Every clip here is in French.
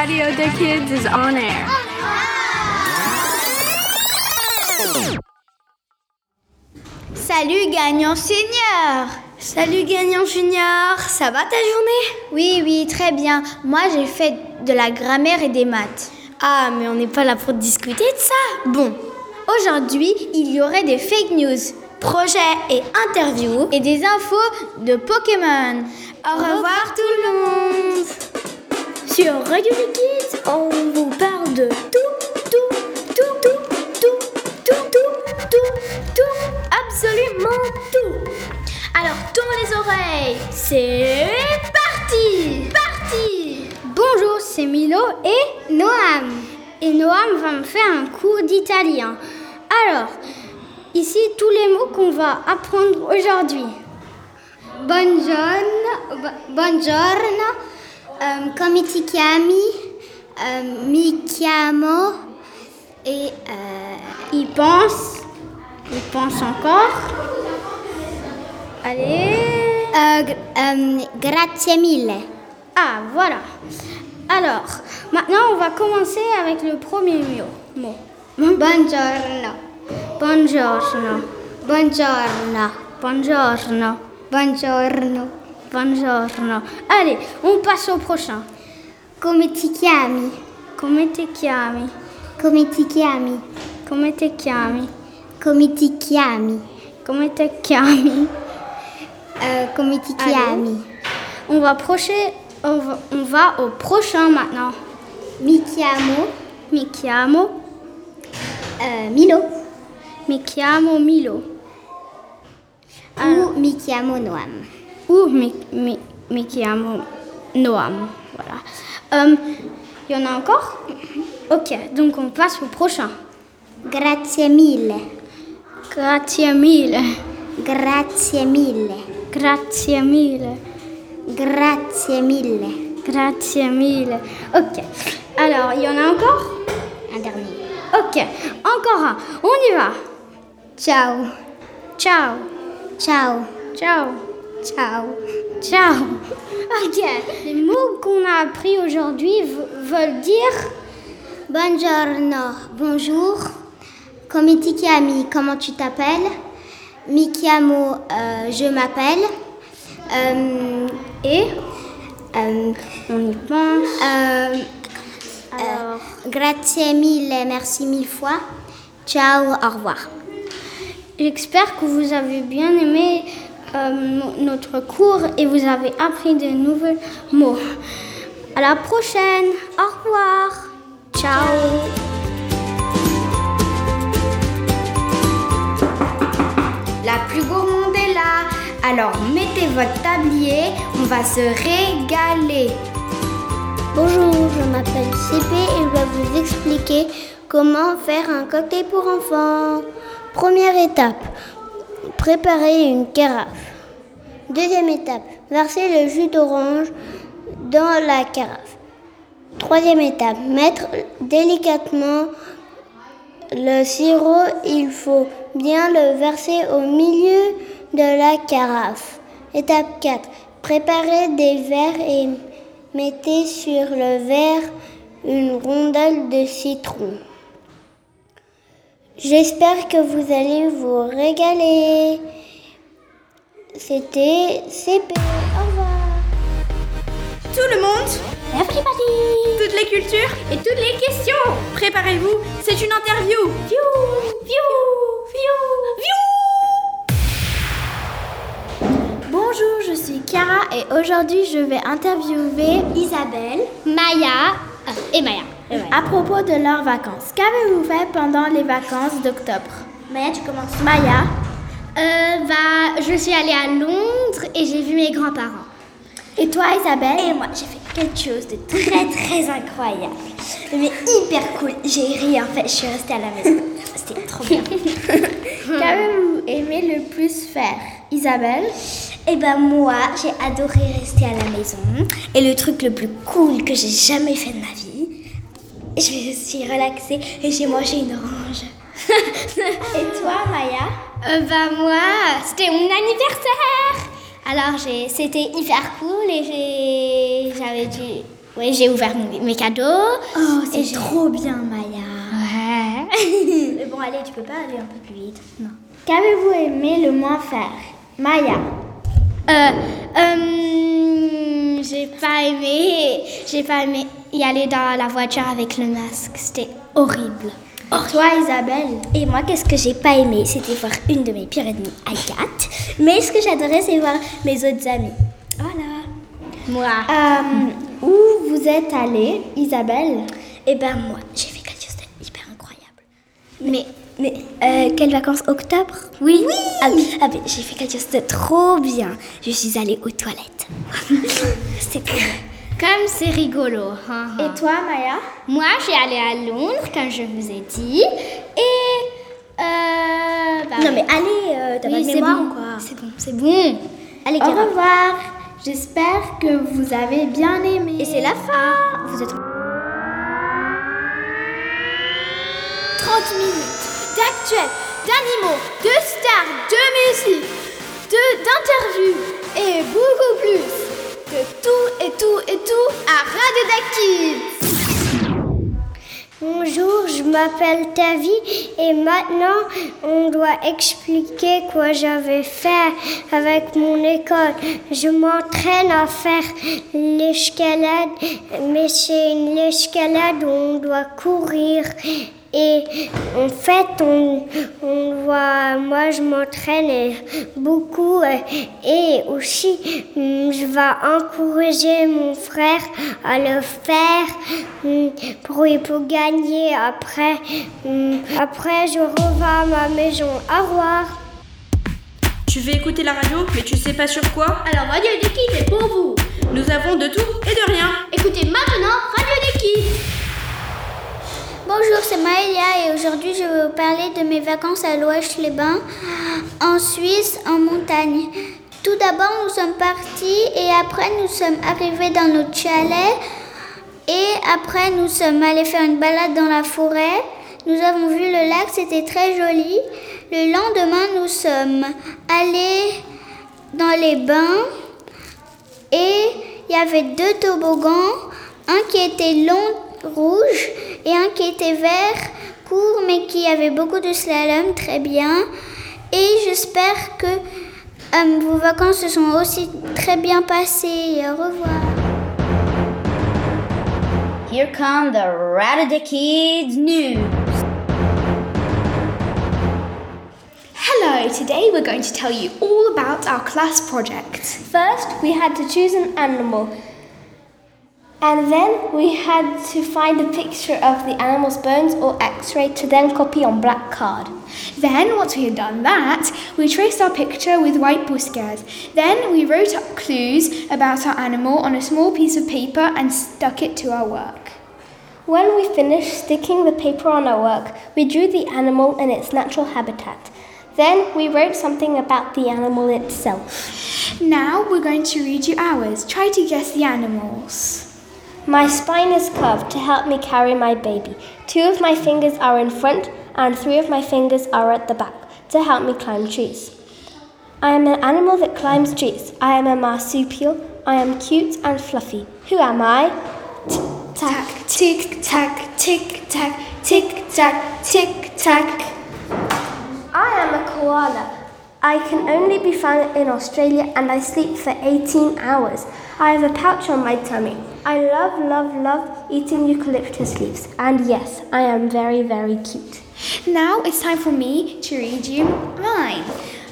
Radio des Kids is on air. Salut gagnant senior Salut gagnant junior, ça va ta journée? Oui, oui, très bien. Moi j'ai fait de la grammaire et des maths. Ah, mais on n'est pas là pour discuter de ça. Bon, aujourd'hui il y aurait des fake news, projets et interviews et des infos de Pokémon. Au, revoir, tout le monde Sur Radio Kids, on vous parle de tout, tout, tout, tout, tout, tout, tout, tout, tout, absolument tout. Alors tourne les oreilles, c'est parti Parti Bonjour, c'est Milo et Noam. Et Noam va me faire un cours d'italien. Alors, ici tous les mots qu'on va apprendre aujourd'hui. Buongiorno, bu- buongiorno, euh, come ti chiami? Euh, mi chiamo. Et euh, il pense, il pense encore. Allez. Euh, gr- euh, grazie mille. Ah, voilà. Alors, maintenant, on va commencer avec le premier mot. mot. Buongiorno. Buongiorno. Buongiorno. Buongiorno. Buongiorno. Buongiorno. Allez, on passe au prochain. Come ti chiami? Come ti chiami? Come ti chiami? Come ti chiami? Come ti chiami? Come ti chiami? Euh, come ti chiami? On va, procher, on, va, on va au prochain maintenant. Mi chiamo. Mi chiamo. Euh, Milo. Mi chiamo Milo. Ou mi chiamo Noam. Ou mi chiamo Noam. Voilà. Euh, Il y en a encore? Ok, donc on passe au prochain. Grazie mille. Grazie mille. Grazie mille. Grazie mille. Grazie mille. Grazie mille. Ok. Alors, il y en a encore? Un dernier. Ok, encore un. On y va. Ciao. Ciao. Ciao. Ciao. Ciao. Ciao. Ok. Les mots qu'on a appris aujourd'hui veulent dire Buongiorno, bonjour. Come ti chiami, comment tu t'appelles? Mi chiamo, euh, je m'appelle. Euh, et? Euh, on y pense. Euh, grazie mille, merci mille fois. Ciao, au revoir. J'espère que vous avez bien aimé euh, no- notre cours et vous avez appris de nouveaux mots. À la prochaine. Au revoir. Ciao. La plus gourmande est là. Alors mettez votre tablier, on va se régaler. Bonjour, je m'appelle CP et je vais vous expliquer comment faire un cocktail pour enfants. Première étape, préparer une carafe. Deuxième étape, verser le jus d'orange dans la carafe. Troisième étape, mettre délicatement le sirop. Il faut bien le verser au milieu de la carafe. Étape 4. Préparez des verres et mettez sur le verre une rondelle de citron. J'espère que vous allez vous régaler. C'était CP. Au revoir. Tout le monde Toutes les cultures et toutes les questions Préparez-vous, c'est une interview Viou Viou Viou Viou Bonjour, je suis Cara et aujourd'hui je vais interviewer Isabelle Maya euh, et Maya. À propos de leurs vacances. Qu'avez-vous fait pendant les vacances d'octobre? Maya, tu commences. Maya, Euh, bah, je suis allée à Londres et j'ai vu mes grands-parents. et toi Isabelle? Et moi, j'ai fait quelque chose de très très incroyable. Mais hyper cool. J'ai rien fait, je suis restée à la maison. C'était trop bien. Qu'avez-vous aimé le plus faire? Isabelle? Et ben moi, j'ai adoré rester à la maison. Et le truc le plus cool que j'ai jamais fait de ma vie, je me suis relaxée et j'ai mangé une orange. Et toi Maya? Euh, bah moi, c'était mon anniversaire. Alors j'ai, c'était hyper cool et j'ai, j'avais dû Oui, j'ai ouvert mes cadeaux. Oh, c'est trop bien, Maya. Ouais. Mais bon, allez, tu peux pas aller un peu plus vite. Non. Qu'avez-vous aimé le moins faire? Maya. Euh, euh, j'ai pas aimé, j'ai pas aimé y aller dans la voiture avec le masque. C'était horrible. Toi, Isabelle. Et moi, qu'est-ce que j'ai pas aimé? C'était voir une de mes pires ennemies, Agathe. Mais ce que j'adorais, c'est voir mes autres amis. Voilà. Moi. Euh, où vous êtes allée, Isabelle? Et ben moi, j'ai fait quelque chose d'hyper incroyable. Mais, mais euh, quelles vacances? Octobre? Oui. Oui. Ah, ah j'ai fait quelque chose de trop bien. Je suis allée aux toilettes. C'était trop bien. Comme c'est rigolo. hein, hein. Et toi, Maya? Moi, j'ai allé à Londres, comme je vous ai dit. Et. Euh, bah, Non mais allez, euh, t'as oui, pas de c'est mémoire bon. quoi? C'est bon, c'est bon. Allez, Au revoir. J'espère que vous avez bien aimé. Et c'est la fin. Vous êtes 30 minutes d'actuels, d'animaux, de stars, de musique, d'interviews et beaucoup plus. De tout et tout et tout à Radio Kids. Bonjour, je m'appelle Tavi et maintenant on doit expliquer quoi j'avais fait avec mon école. Je m'entraîne à faire l'escalade, mais c'est une escalade où on doit courir. Et en fait, on, on voit, moi je m'entraîne beaucoup euh, et aussi hum, je vais encourager mon frère à le faire hum, pour, pour gagner après. Hum, Après, je reviens à ma maison. Au revoir. Tu veux écouter la radio, mais tu sais pas sur quoi? Alors, Radio des Kids est pour vous. Nous avons de tout et de rien. Écoutez maintenant Radio des Kids. Bonjour, c'est Maëlia et aujourd'hui je vais vous parler de mes vacances à Loèche-les-Bains, en Suisse, en montagne. Tout d'abord, nous sommes partis et après nous sommes arrivés dans notre chalet et après nous sommes allés faire une balade dans la forêt. Nous avons vu le lac, c'était très joli. Le lendemain, nous sommes allés dans les bains et il y avait deux toboggans, un qui était long, rouge, et un qui était vert, court, mais qui avait beaucoup de slalom, très bien. Et j'espère que euh, vos vacances se sont aussi très bien passées. Au revoir. Here come the Radio Kids news. Hello, today we're going to tell you all about our class project. First, we had to choose an animal. And then we had to find a picture of the animal's bones or x ray to then copy on black card. Then, once we had done that, we traced our picture with white buskers. Then we wrote up clues about our animal on a small piece of paper and stuck it to our work. When we finished sticking the paper on our work, we drew the animal in its natural habitat. Then we wrote something about the animal itself. Now we're going to read you ours. Try to guess the animals. My spine is curved to help me carry my baby. Two of my fingers are in front, and three of my fingers are at the back to help me climb trees. I am an animal that climbs trees. I am a marsupial. I am cute and fluffy. Who am I? Tick, Tack, tick, tack, tick, tack, tick, tack, tick, tack. I am a koala. I can only be found in Australia and I sleep for 18 hours. I have a pouch on my tummy. I love, love, love eating eucalyptus leaves. And yes, I am very, very cute. Now it's time for me to read you mine.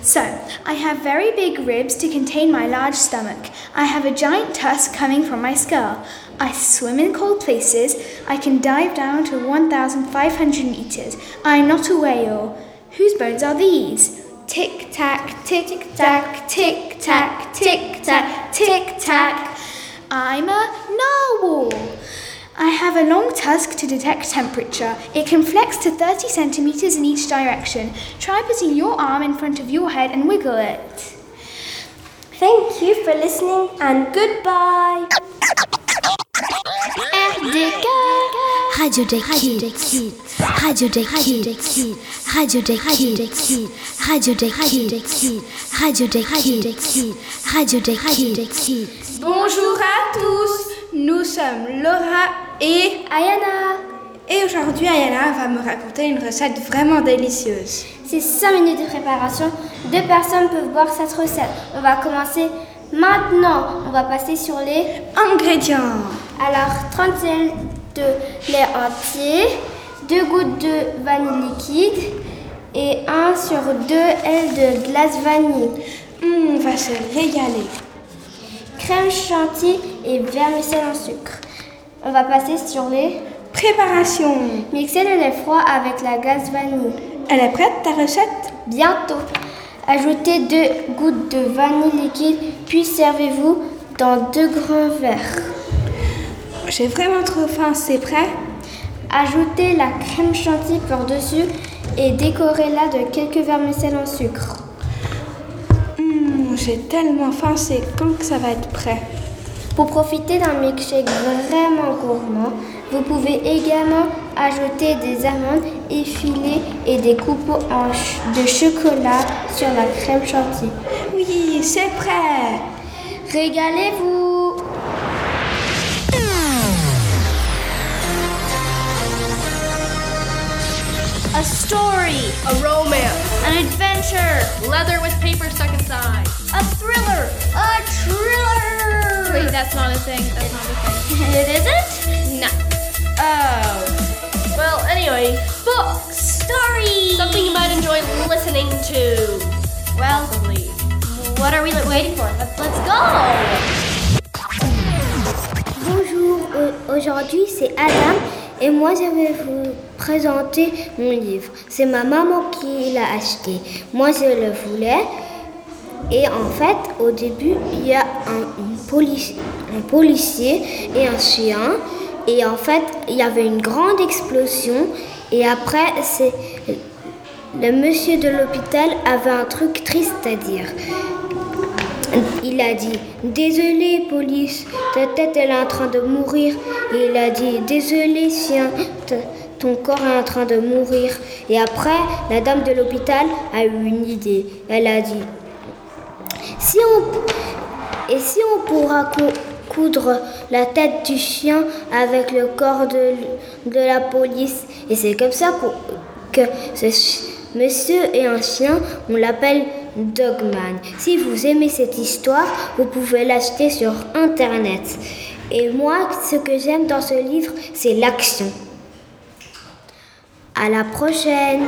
So, I have very big ribs to contain my large stomach. I have a giant tusk coming from my skull. I swim in cold places. I can dive down to 1,500 meters. I am not a whale. Whose bones are these? Tick tack, tick tack, tick tack, tick tack, tick tack. I'm a narwhal. I have a long tusk to detect temperature. It can flex to 30 centimeters in each direction. Try putting your arm in front of your head and wiggle it. Thank you for listening and goodbye. Radio des Kids. Radio des Kids. Radio des Kids. Radio des Kids. Radio des Kids. Radio des Kids. Bonjour à tous. Nous sommes Laura et Ayana Et aujourd'hui, Ayana va me raconter une recette vraiment délicieuse. C'est 5 minutes de préparation. Deux personnes peuvent boire cette recette. On va commencer maintenant. On va passer sur les ingrédients. Alors, 30 ml de lait entier, 2 gouttes de vanille liquide et 1 sur 2 L de glace vanille. Mmh, on va se régaler. Crème chantilly et vermicelle en sucre. On va passer sur les préparations. Mixez le lait froid avec la glace vanille. Elle est prête ta recette? Bientôt. Ajoutez 2 gouttes de vanille liquide, puis servez-vous dans deux grands verres. J'ai vraiment trop faim, c'est prêt? Ajoutez la crème chantilly par-dessus et décorez-la de quelques vermicelles en sucre. Mmh, J'ai tellement faim, c'est quand que ça va être prêt? Pour profiter d'un milkshake vraiment gourmand, vous pouvez également ajouter des amandes effilées et des coupes de chocolat sur la crème chantilly. Oui, c'est prêt Régalez-vous story, a romance, an adventure, leather with paper stuck inside, a thriller, a thriller. Wait, that's not a thing. That's not a thing. It isn't? No. Oh. Well, anyway, books, stories, something you might enjoy listening to. Well, Possibly. what are we waiting for? Let's, let's go! Bonjour, euh, aujourd'hui c'est Adam et moi je vais vous présenter mon livre. C'est ma maman qui l'a acheté. Moi je le voulais et en fait au début il y a un, policier et un chien et en fait il y avait une grande explosion et après c'est le monsieur de l'hôpital avait un truc triste à dire. Il a dit Désolé, police, ta tête elle est en train de mourir. Et il a dit Désolé, chien, ta- ton corps est en train de mourir. Et après, la dame de l'hôpital a eu une idée. Elle a dit Si on. Et si on pourra cou- coudre la tête du chien avec le corps de, de la police Et c'est comme ça qu'o- que ce monsieur et un chien, on l'appelle Dogman. Si vous aimez cette histoire, vous pouvez l'acheter sur Internet. Et moi, ce que j'aime dans ce livre, c'est l'action. À la prochaine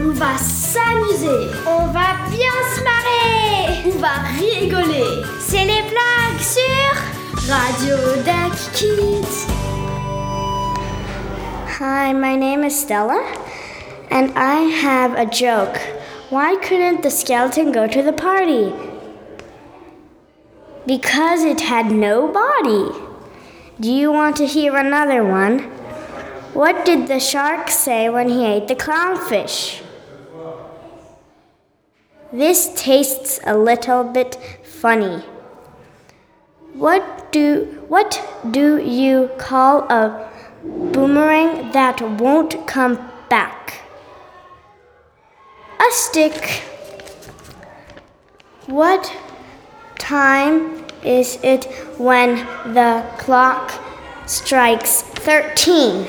On va s'amuser. On va bien se marrer. On va rigoler. C'est les blagues sur Radio Duck Kids. Hi, my name is Stella, and I have a joke. Why couldn't the skeleton go to the party? Because it had no body. Do you want to hear another one? What did the shark say when he ate the clownfish? This tastes a little bit funny. What do what do you call a boomerang that won't come back? A stick. What time is it when the clock strikes 13?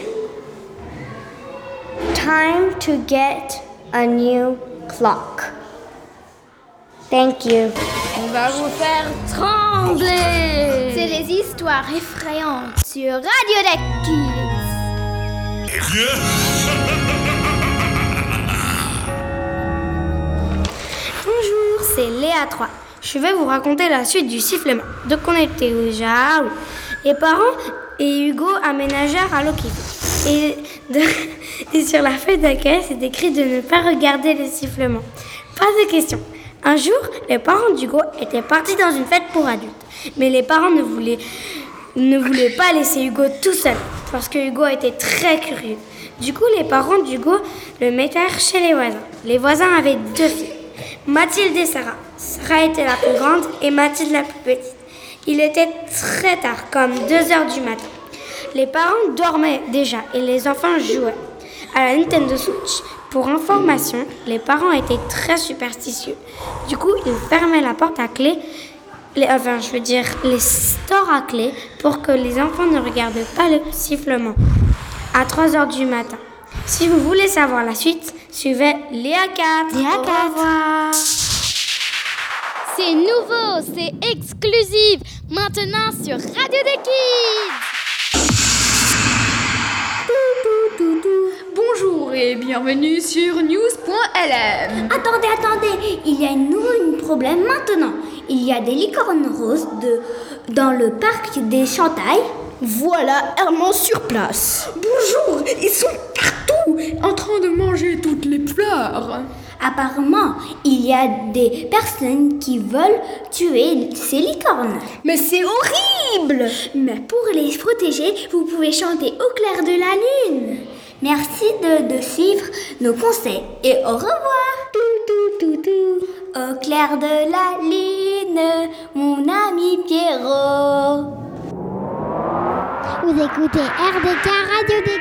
Time to get a new clock. Thank you. On va vous faire trembler. C'est les histoires effrayantes sur Radio Duck Kids. c'est Léa 3. Je vais vous raconter la suite du sifflement. Donc on était au Jao. Les parents et Hugo aménagèrent à Loki. Et, sur la feuille d'accueil, c'est écrit de ne pas regarder le sifflement. Pas de question. Un jour, les parents d'Hugo étaient partis dans une fête pour adultes. Mais les parents ne voulaient, ne voulaient pas laisser Hugo tout seul, parce que Hugo était très curieux. Du coup, les parents d'Hugo le mettèrent chez les voisins. Les voisins avaient deux filles, Mathilde et Sarah. Sarah était la plus grande et Mathilde la plus petite. Il était très tard, comme 2 heures du matin. Les parents dormaient déjà et les enfants jouaient. À la Nintendo Switch, pour information, les parents étaient très superstitieux. Du coup, ils fermaient la porte à clé enfin, je veux dire, les stores à clé pour que les enfants ne regardent pas le sifflement à 3 heures du matin. Si vous voulez savoir la suite, suivez Léa 4. Léa Au 4. revoir. C'est nouveau, c'est exclusif. Maintenant sur Radio des Kids. Bonjour et bienvenue sur news.lm. Attendez, attendez, il y a un nouveau problème maintenant. Il y a des licornes roses de, dans le parc des Chantailles. Voilà Herman sur place. Bonjour, ils sont partout en train de manger toutes les fleurs. Apparemment, il y a des personnes qui veulent tuer ces licornes. Mais c'est horrible Mais pour les protéger, vous pouvez chanter au clair de la lune. Merci de, de suivre nos conseils et au revoir. Tout, tout, tout, tout. Au clair de la lune, mon ami Pierrot. Vous écoutez RDK Radio des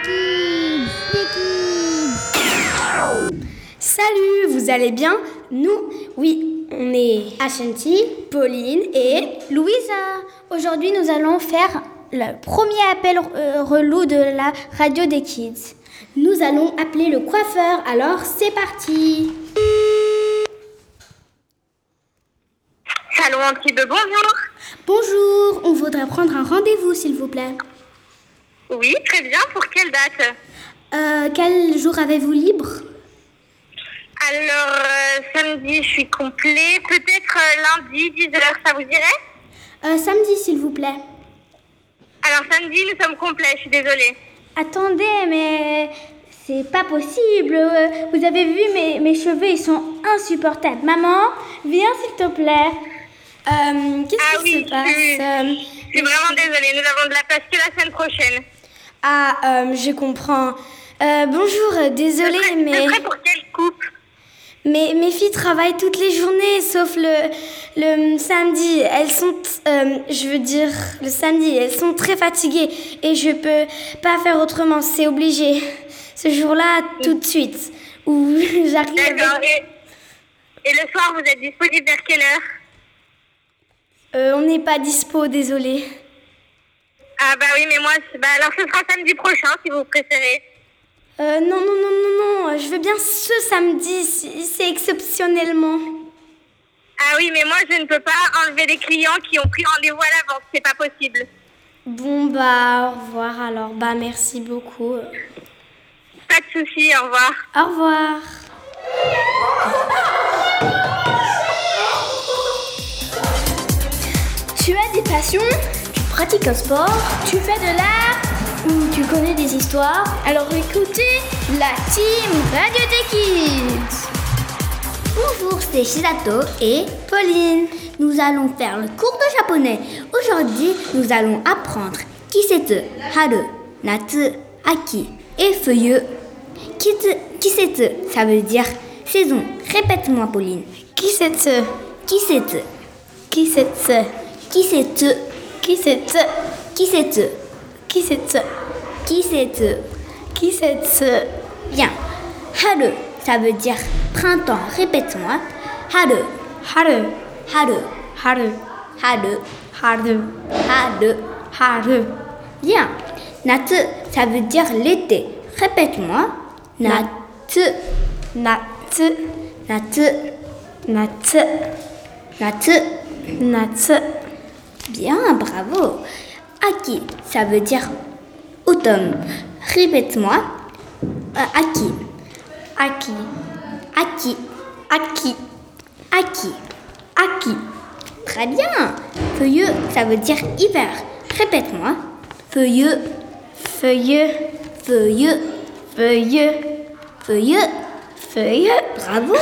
Salut, vous allez bien? Nous, oui, on est Ashanti, Pauline et Louisa, aujourd'hui nous allons faire le premier appel euh, relou de la radio des kids. Nous allons appeler le coiffeur, alors c'est parti. Salon Antibes, bonjour. Bonjour, on voudrait prendre un rendez-vous s'il vous plaît. Oui, très bien. Pour quelle date? Euh, quel jour avez-vous libre? Alors, euh, samedi, je suis complet. Peut-être euh, lundi, 10h, ça vous irait Euh, Samedi s'il vous plaît. Alors, samedi, nous sommes complets, je suis désolée. Attendez, mais c'est pas possible. Vous avez vu mes, mes cheveux, ils sont insupportables. Maman, viens s'il te plaît. Qu'est-ce Ah qui oui, se passe je- Euh, Je suis vraiment désolée. Nous avons de la place que la semaine prochaine. Ah, je comprends. Bonjour, désolée, mais, serait pour quelle coupe mais mes filles travaillent toutes les journées, sauf le, le samedi. Elles sont, euh, je veux dire, le samedi, elles sont très fatiguées et je peux pas faire autrement, c'est obligé. Ce jour-là, tout de suite, où j'arrive D'accord. avec... Et, et le soir, vous êtes disponible vers quelle heure? Euh, on n'est pas dispo, désolée. Ah bah oui, mais moi, bah, alors ce sera samedi prochain, si vous préférez. Euh, non, non, non, non, non, je veux bien ce samedi, c'est exceptionnellement. Ah oui, mais moi, je ne peux pas enlever des clients qui ont pris rendez-vous à l'avance. C'est pas possible. Bon, bah, au revoir alors. Bah, merci beaucoup. Pas de souci, au revoir. Au revoir. Tu as des passions? Tu pratiques un sport? Tu fais de l'art Tu connais des histoires? Alors écoutez la team Radio des Kids Bonjour, c'est Shizato et Pauline. Nous allons faire le cours de japonais. Aujourd'hui, nous allons apprendre Kisetsu, Haru, Natsu, Aki et Feuilleux. Kitsu- Kisetsu, ça veut dire saison. Répète-moi, Pauline. Kisetsu. Kisetsu, Kisetsu. Kisetsu, Kisetsu. Kisetsu, Kisetsu. Kisetsu. Kisetsu. Bien. Haru, ça veut dire printemps. Répète-moi. Haru, Haru. Haru, Haru. Haru, Haru. Haru. Haru. Bien. Natsu, ça veut dire l'été. Répète-moi. Natsu, Natsu. Natsu, Natsu. Natsu. Natsu. Bien, bravo. Aki, ça veut dire automne? Répète-moi. Euh, aki, Aki. aki, Aki. aki. Aki. Très bien. Feuilleux, ça veut dire hiver. Répète-moi. Feuilleux, Feuilleux. feuilleux, Feuilleux. feuilleux. Feuilleux. Bravo,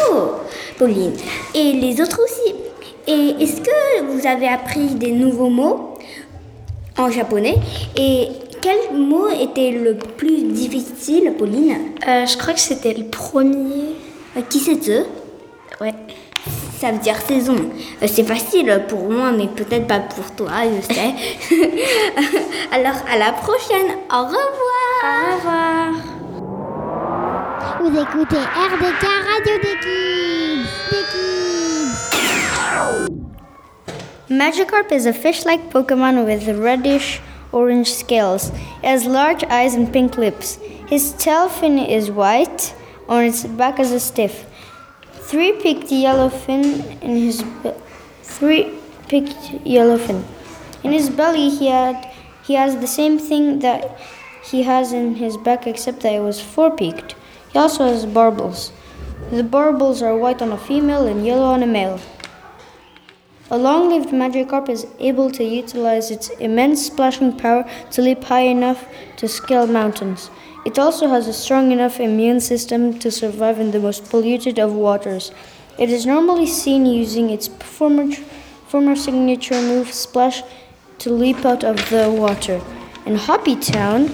Pauline. Et les autres aussi. Et est-ce que vous avez appris des nouveaux mots? En japonais Et quel mot était le plus difficile, Pauline Euh, je crois que c'était le premier. Euh, Kisetsu Ouais. Ça veut dire saison. Euh, C'est facile pour moi, mais peut-être pas pour toi, je sais. Alors, à la prochaine. Au revoir. Au revoir. Vous écoutez RDK Radio des Magikarp is a fish-like Pokemon with reddish orange scales. It has large eyes and pink lips. His tail fin is white, on its back is a stiff. Three-peaked yellow fin in his three-peaked yellow fin. In his belly, he had he has the same thing that he has in his back, except that it was four-peaked. He also has barbels. The barbels are white on a female and yellow on a male. A long lived Magikarp is able to utilize its immense splashing power to leap high enough to scale mountains. It also has a strong enough immune system to survive in the most polluted of waters. It is normally seen using its former, former signature move, Splash, to leap out of the water. In Hoppy Town,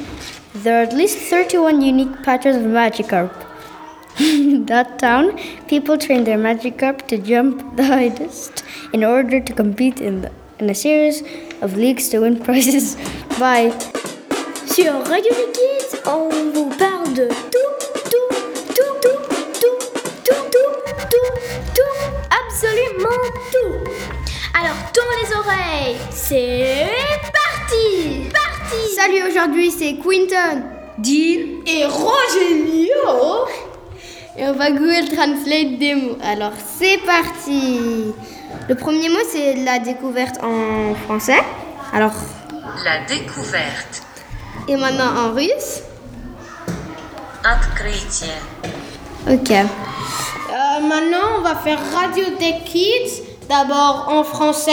there are at least 31 unique patterns of Magikarp. That town, people train their Magikarp to jump the highest in order to compete in, the, in a series of leagues to win prizes. Bye. Sur Radio Liquide, on vous parle de tout, tout, tout, tout, tout, tout, tout, tout, tout, absolument tout. Alors tourne les oreilles, c'est parti, parti. Salut, aujourd'hui c'est Quinton, Dean et Rogelio Et on va Google Translate des mots. Alors c'est parti. Le premier mot c'est la découverte en français. Alors, La découverte. et maintenant en russe. Открытие. Ok. Euh, maintenant, on va faire Radio des Kids. D'abord en français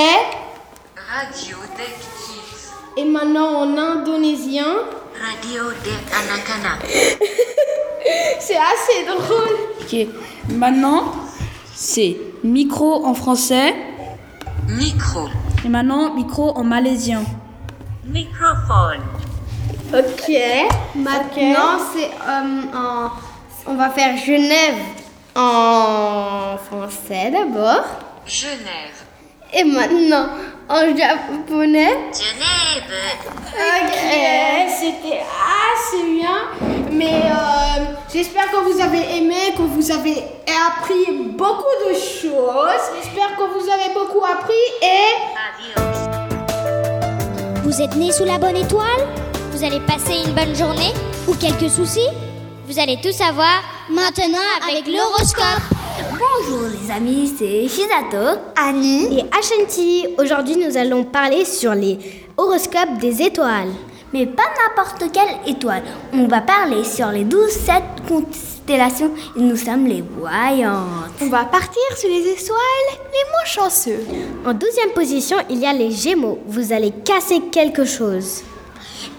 Radio des kids. et maintenant en indonésien. Radio des anak-anak. C'est assez drôle. Ok. Maintenant, c'est micro en français. Micro. Et maintenant, micro en malaisien. Microphone. Ok. Maintenant, c'est euh, en- on va faire Genève en français d'abord. Genève. Et maintenant en japonais. Genève. Ok, c'était assez bien. Mais euh, j'espère que vous avez aimé, que vous avez appris beaucoup de choses. J'espère que vous avez beaucoup appris et Vous êtes né sous la bonne étoile? Vous allez passer une bonne journée? Ou quelques soucis? Vous allez tout savoir maintenant avec l'horoscope. Bonjour les amis, c'est Shizato, Annie et Ashanti. Aujourd'hui, nous allons parler sur les horoscopes des étoiles. Mais pas n'importe quelle étoile. On va parler sur les 12 sept constellations et nous sommes les voyantes. On va partir sur les étoiles les moins chanceux. En douzième position, il y a les Gémeaux. Vous allez casser quelque chose.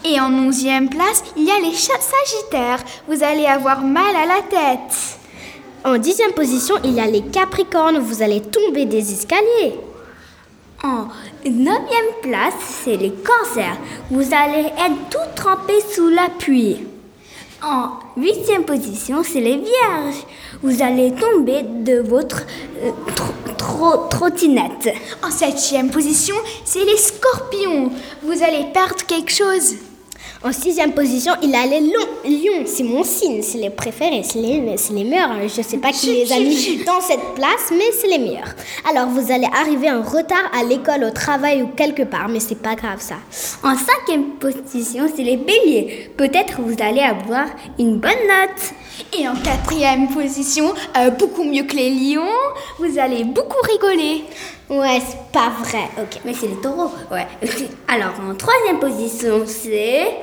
Et en onzième place, il y a les Sagittaires. Vous allez avoir mal à la tête. En dixième position, il y a les Capricornes. Vous allez tomber des escaliers. En neuvième place, c'est les cancers. Vous allez être tout trempé sous la pluie. En huitième position, c'est les vierges. Vous allez tomber de votre euh, tro- tro- trottinette. En septième position, c'est les Scorpions. Vous allez perdre quelque chose. En sixième position, il a les lions. Lions, c'est mon signe, c'est les préférés, c'est les, c'est les meilleurs. Je sais pas qui les a mis dans cette place, mais c'est les meilleurs. Alors, vous allez arriver en retard à l'école, au travail ou quelque part, mais c'est pas grave ça. En cinquième position, c'est les béliers. Peut-être vous allez avoir une bonne note. Et en quatrième position, euh, beaucoup mieux que les lions, vous allez beaucoup rigoler. Ouais, c'est pas vrai. Ok, mais c'est les taureaux. Ouais. Alors, en troisième position, c'est.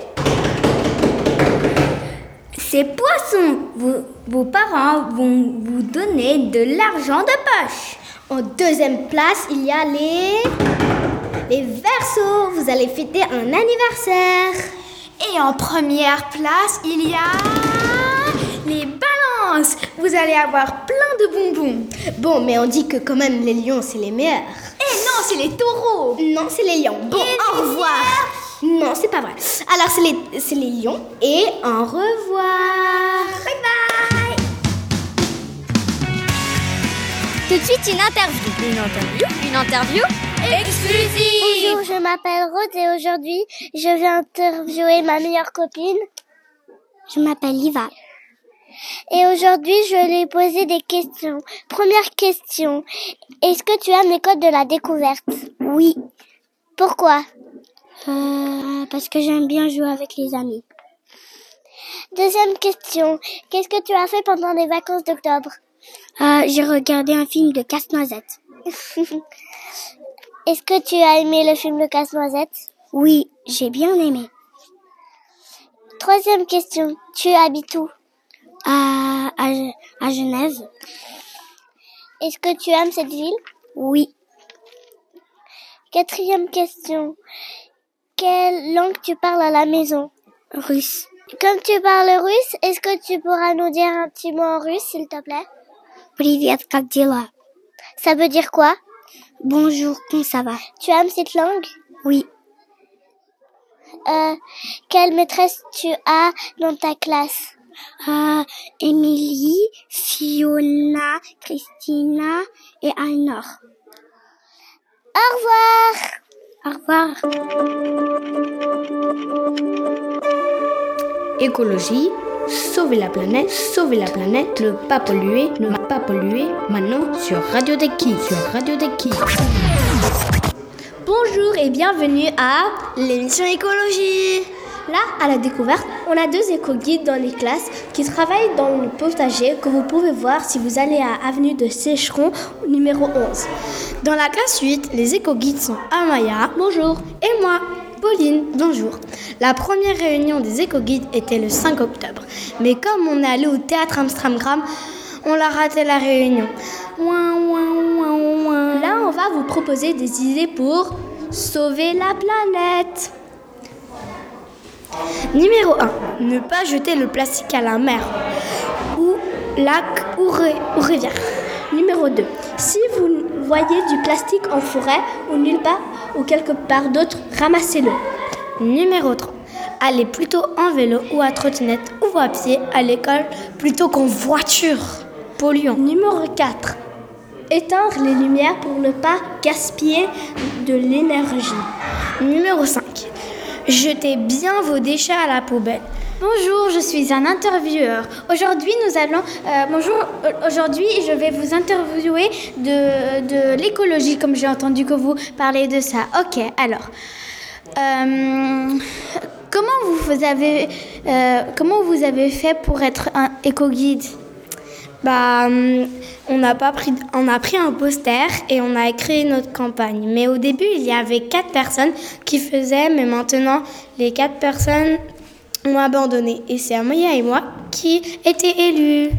C'est poissons. Vos, vos parents vont vous donner de l'argent de poche. En deuxième place, il y a les. Les versos. Vous allez fêter un anniversaire. Et en première place, il y a les balances. Vous allez avoir plein de bonbons. Bon, mais on dit que quand même les lions, c'est les meilleurs. Et non, c'est les taureaux. Non, c'est les lions. Bon, au revoir. Non, c'est pas vrai. Alors, c'est les, c'est les lions. Et au revoir. Bye bye. Tout de suite, une interview. Une interview Une interview exclusive Bonjour, je m'appelle Rose et aujourd'hui, je vais interviewer ma meilleure copine. Je m'appelle Liva. Et aujourd'hui, je vais lui poser des questions. Première question. Est-ce que tu aimes les codes de la découverte? Oui. Pourquoi? Euh, Parce que j'aime bien jouer avec les amis. Deuxième question. Qu'est-ce que tu as fait pendant les vacances d'octobre? Euh, J'ai regardé un film de Casse-Noisette. Est-ce que tu as aimé le film de Casse-Noisette? Oui, j'ai bien aimé. Troisième question. Tu habites où? à, à, à Genève. Est-ce que tu aimes cette ville Oui. Quatrième question. Quelle langue tu parles à la maison Russe. Comme tu parles russe, est-ce que tu pourras nous dire un petit mot en russe, s'il te plaît Привет, как дела Ça veut dire quoi Bonjour, comment ça va Tu aimes cette langue Oui. Euh, quelle maîtresse tu as dans ta classe Euh, Émilie, Fiona, Christina et Anor. Au revoir. Au revoir. Écologie, sauver la planète, sauver la planète, ne pas polluer, ne pas polluer, maintenant sur Radio Deki, sur Radio Deki. Bonjour et bienvenue à l'émission écologie. Là, à la découverte, on a deux éco-guides dans les classes qui travaillent dans le potager que vous pouvez voir si vous allez à avenue de Sécheron numéro 11. Dans la classe 8, les éco-guides sont Amaya, bonjour, et moi, Pauline, bonjour. La première réunion des éco-guides était le 5 octobre, mais comme on est allé au théâtre Amstramgram, on a raté la réunion. Là, on va vous proposer des idées pour sauver la planète. Numéro 1. Ne pas jeter le plastique à la mer ou lac ou, rivière. Numéro 2. Si vous voyez du plastique en forêt ou nulle part ou quelque part d'autre, ramassez-le. Numéro 3. Allez plutôt en vélo ou à trottinette ou à pied à l'école plutôt qu'en voiture. Polluant. Numéro 4. Éteindre les lumières pour ne pas gaspiller de l'énergie. Numéro 5. Jetez bien vos déchets à la poubelle. Bonjour, je suis un intervieweur. Aujourd'hui, nous allons. Euh, bonjour, aujourd'hui, je vais vous interviewer de, de l'écologie, comme j'ai entendu que vous parlez de ça. Ok, alors. Euh, comment, vous avez, euh, comment vous avez fait pour être un éco-guide? Bah, on a pas pris, on a pris un poster et on a créé notre campagne. Mais au début, il y avait quatre personnes qui faisaient, mais maintenant, les quatre personnes ont abandonné. Et c'est Amaya et moi qui étaient élus.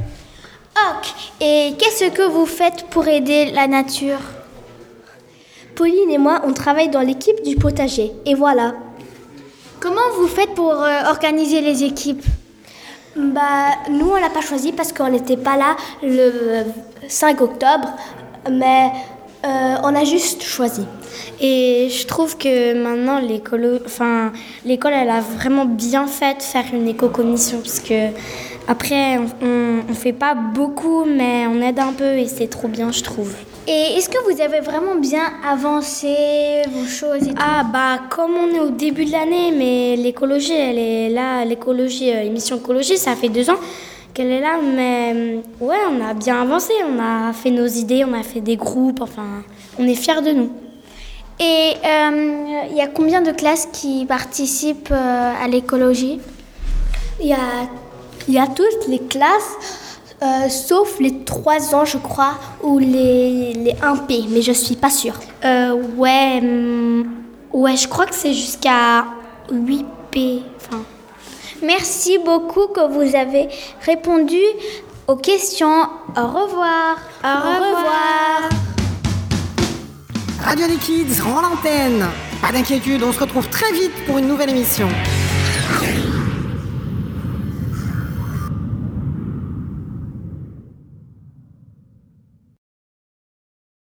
Ok. Et qu'est-ce que vous faites pour aider la nature? Pauline et moi, on travaille dans l'équipe du potager. Et voilà. Comment vous faites pour euh, organiser les équipes? Bah, nous, on l'a pas choisi parce qu'on n'était pas là le 5 octobre, mais euh, on a juste choisi. Et je trouve que maintenant, l'école, elle a vraiment bien fait de faire une éco-commission parce que après, on, on fait pas beaucoup, mais on aide un peu et c'est trop bien, je trouve. Et est-ce que vous avez vraiment bien avancé vos choses et tout Ah bah comme on est au début de l'année, mais l'écologie, elle est là, l'écologie, euh, émission écologie, ça fait deux ans qu'elle est là, mais euh, ouais, on a bien avancé, on a fait nos idées, on a fait des groupes, enfin, on est fiers de nous. Et il y a combien de classes qui participent euh, à l'écologie? Il y a, y a toutes les classes. Euh, sauf les 3 ans, je crois, ou les, les 1P, mais je suis pas sûre. Euh, ouais, ouais, je crois que c'est jusqu'à 8P. Enfin. Merci beaucoup que vous avez répondu aux questions. Au revoir. Au, Au revoir. revoir. Radio des Kids rend l'antenne. Pas d'inquiétude, on se retrouve très vite pour une nouvelle émission.